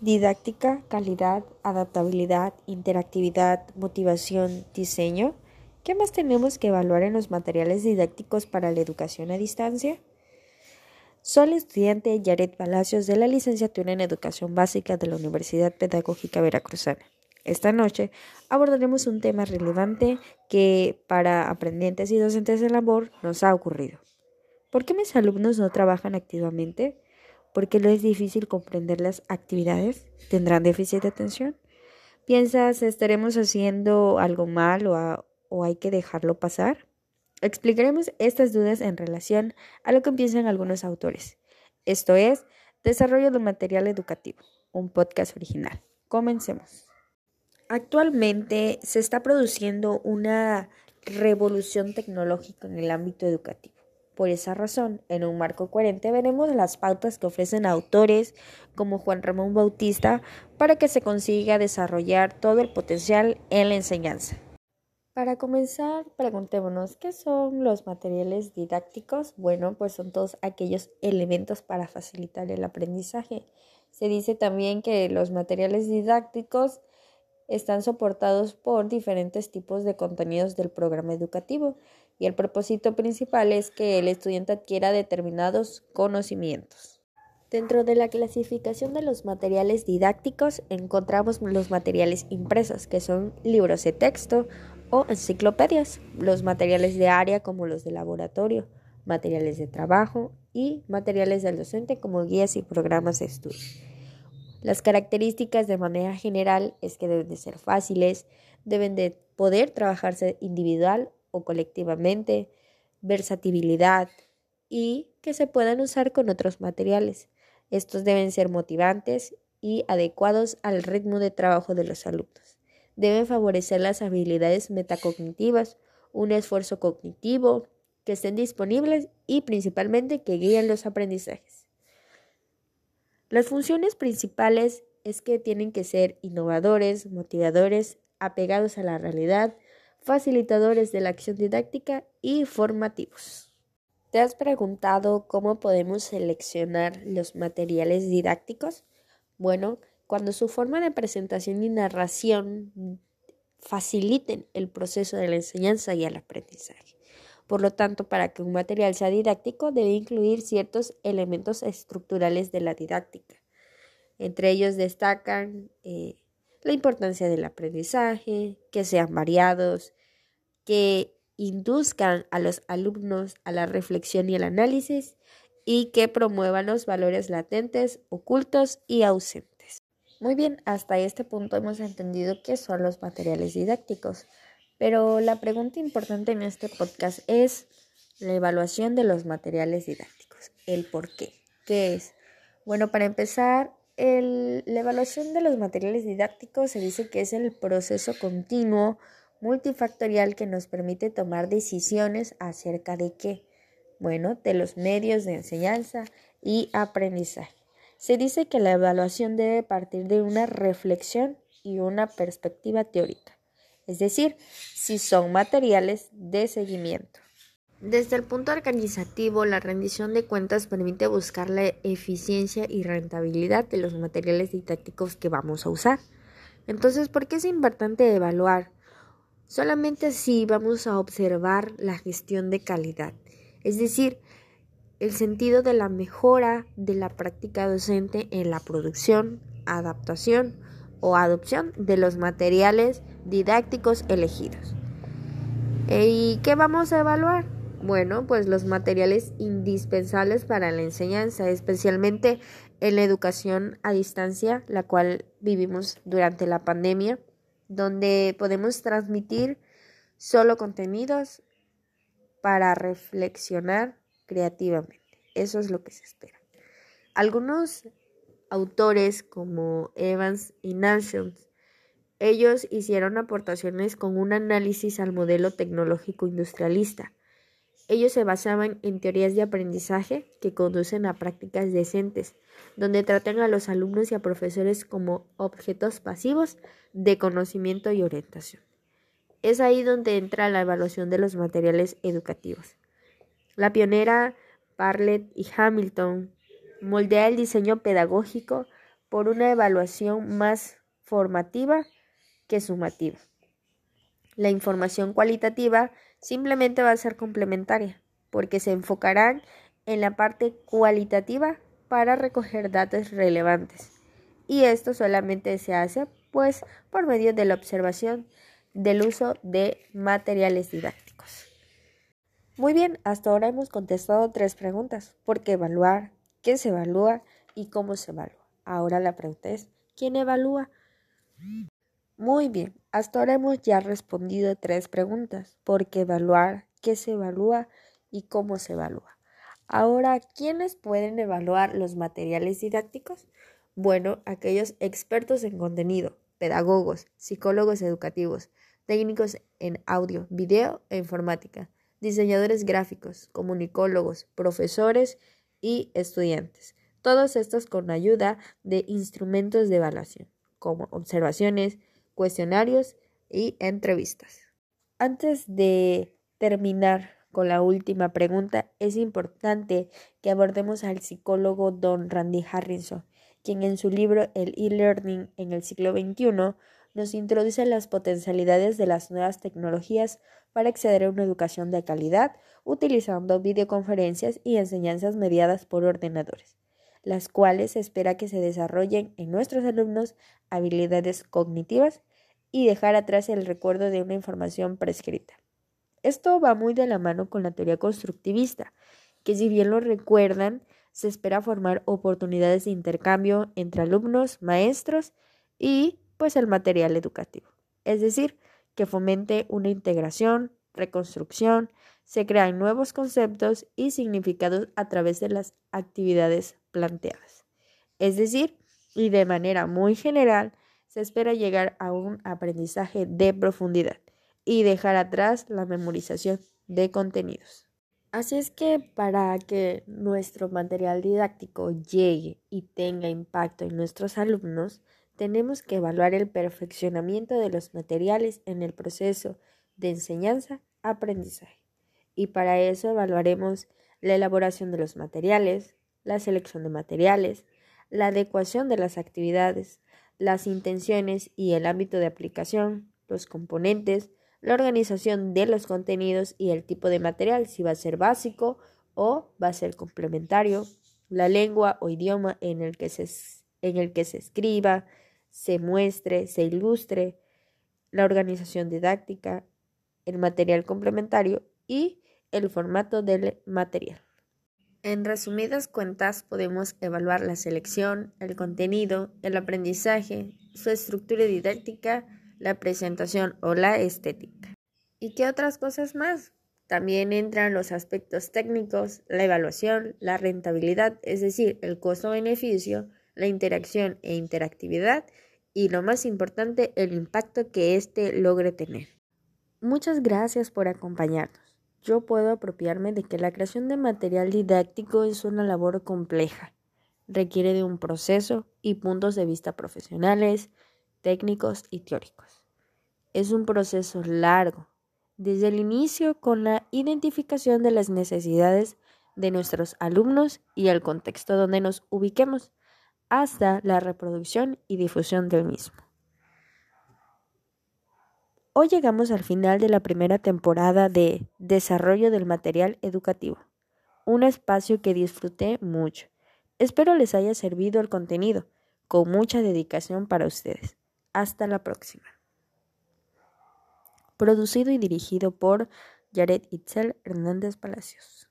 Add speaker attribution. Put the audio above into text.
Speaker 1: Didáctica, calidad, adaptabilidad, interactividad, motivación, diseño. ¿Qué más tenemos que evaluar en los materiales didácticos para la educación a distancia? Soy el estudiante Yaret Palacios de la licenciatura en Educación Básica de la Universidad Pedagógica Veracruzana. Esta noche abordaremos un tema relevante que para aprendientes y docentes de labor nos ha ocurrido. ¿Por qué mis alumnos no trabajan activamente? ¿Por qué les es difícil comprender las actividades? ¿Tendrán déficit de atención? ¿Piensas estaremos haciendo algo mal o, o hay que dejarlo pasar? Explicaremos estas dudas en relación a lo que piensan algunos autores. Esto es Desarrollo de Material Educativo, un podcast original. Comencemos. Actualmente se está produciendo una revolución tecnológica en el ámbito educativo. Por esa razón, en un marco coherente veremos las pautas que ofrecen autores como Juan Ramón Bautista para que se consiga desarrollar todo el potencial en la enseñanza. Para comenzar, preguntémonos, ¿qué son los materiales didácticos? Bueno, pues son todos aquellos elementos para facilitar el aprendizaje. Se dice también que los materiales didácticos están soportados por diferentes tipos de contenidos del programa educativo y el propósito principal es que el estudiante adquiera determinados conocimientos. Dentro de la clasificación de los materiales didácticos encontramos los materiales impresos, que son libros de texto o enciclopedias, los materiales de área como los de laboratorio, materiales de trabajo y materiales del docente como guías y programas de estudio. Las características de manera general es que deben de ser fáciles, deben de poder trabajarse individual o colectivamente, versatilidad y que se puedan usar con otros materiales. Estos deben ser motivantes y adecuados al ritmo de trabajo de los alumnos. Deben favorecer las habilidades metacognitivas, un esfuerzo cognitivo, que estén disponibles y principalmente que guíen los aprendizajes. Las funciones principales es que tienen que ser innovadores, motivadores, apegados a la realidad, facilitadores de la acción didáctica y formativos. ¿Te has preguntado cómo podemos seleccionar los materiales didácticos? Bueno, cuando su forma de presentación y narración faciliten el proceso de la enseñanza y el aprendizaje. Por lo tanto, para que un material sea didáctico debe incluir ciertos elementos estructurales de la didáctica. Entre ellos destacan eh, la importancia del aprendizaje, que sean variados, que induzcan a los alumnos a la reflexión y el análisis y que promuevan los valores latentes, ocultos y ausentes. Muy bien, hasta este punto hemos entendido qué son los materiales didácticos, pero la pregunta importante en este podcast es la evaluación de los materiales didácticos, el por qué. ¿Qué es? Bueno, para empezar, la evaluación de los materiales didácticos se dice que es el proceso continuo multifactorial que nos permite tomar decisiones acerca de qué, bueno, de los medios de enseñanza y aprendizaje. Se dice que la evaluación debe partir de una reflexión y una perspectiva teórica, es decir, si son materiales de seguimiento. Desde el punto organizativo, la rendición de cuentas permite buscar la eficiencia y rentabilidad de los materiales didácticos que vamos a usar. Entonces, ¿por qué es importante evaluar? Solamente si vamos a observar la gestión de calidad, es decir, el sentido de la mejora de la práctica docente en la producción, adaptación o adopción de los materiales didácticos elegidos. ¿Y qué vamos a evaluar? Bueno, pues los materiales indispensables para la enseñanza, especialmente en la educación a distancia, la cual vivimos durante la pandemia donde podemos transmitir solo contenidos para reflexionar creativamente. Eso es lo que se espera. Algunos autores como Evans y Nansen, ellos hicieron aportaciones con un análisis al modelo tecnológico industrialista. Ellos se basaban en teorías de aprendizaje que conducen a prácticas decentes, donde tratan a los alumnos y a profesores como objetos pasivos de conocimiento y orientación. Es ahí donde entra la evaluación de los materiales educativos. La pionera Bartlett y Hamilton moldea el diseño pedagógico por una evaluación más formativa que sumativa. La información cualitativa simplemente va a ser complementaria, porque se enfocarán en la parte cualitativa para recoger datos relevantes. Y esto solamente se hace pues por medio de la observación del uso de materiales didácticos. Muy bien, hasta ahora hemos contestado tres preguntas. ¿Por qué evaluar? ¿Qué se evalúa? ¿Y cómo se evalúa? Ahora la pregunta es, ¿quién evalúa? Muy bien, hasta ahora hemos ya respondido tres preguntas. ¿Por qué evaluar? ¿Qué se evalúa? ¿Y cómo se evalúa? Ahora, ¿quiénes pueden evaluar los materiales didácticos? Bueno, aquellos expertos en contenido, pedagogos, psicólogos educativos, técnicos en audio, video e informática, diseñadores gráficos, comunicólogos, profesores y estudiantes. Todos estos con ayuda de instrumentos de evaluación, como observaciones, cuestionarios y entrevistas. Antes de terminar con la última pregunta, es importante que abordemos al psicólogo Don Randy Harrison, quien en su libro El e-learning en el siglo XXI nos introduce las potencialidades de las nuevas tecnologías para acceder a una educación de calidad utilizando videoconferencias y enseñanzas mediadas por ordenadores, las cuales espera que se desarrollen en nuestros alumnos habilidades cognitivas y dejar atrás el recuerdo de una información prescrita. Esto va muy de la mano con la teoría constructivista, que si bien lo recuerdan, se espera formar oportunidades de intercambio entre alumnos, maestros y pues el material educativo. Es decir, que fomente una integración, reconstrucción, se crean nuevos conceptos y significados a través de las actividades planteadas. Es decir, y de manera muy general, se espera llegar a un aprendizaje de profundidad y dejar atrás la memorización de contenidos. Así es que para que nuestro material didáctico llegue y tenga impacto en nuestros alumnos, tenemos que evaluar el perfeccionamiento de los materiales en el proceso de enseñanza-aprendizaje. Y para eso evaluaremos la elaboración de los materiales, la selección de materiales, la adecuación de las actividades, las intenciones y el ámbito de aplicación, los componentes, la organización de los contenidos y el tipo de material, si va a ser básico o va a ser complementario, la lengua o idioma en el que se, en el que se escriba, se muestre, se ilustre, la organización didáctica, el material complementario y el formato del material. En resumidas cuentas, podemos evaluar la selección, el contenido, el aprendizaje, su estructura didáctica, la presentación o la estética. ¿Y qué otras cosas más? También entran los aspectos técnicos, la evaluación, la rentabilidad, es decir, el costo-beneficio, la interacción e interactividad y lo más importante, el impacto que éste logre tener. Muchas gracias por acompañarnos. Yo puedo apropiarme de que la creación de material didáctico es una labor compleja. Requiere de un proceso y puntos de vista profesionales, técnicos y teóricos. Es un proceso largo, desde el inicio con la identificación de las necesidades de nuestros alumnos y el contexto donde nos ubiquemos, hasta la reproducción y difusión del mismo. Hoy llegamos al final de la primera temporada de Desarrollo del Material Educativo, un espacio que disfruté mucho. Espero les haya servido el contenido, con mucha dedicación para ustedes. Hasta la próxima. Producido y dirigido por Jared Itzel Hernández Palacios.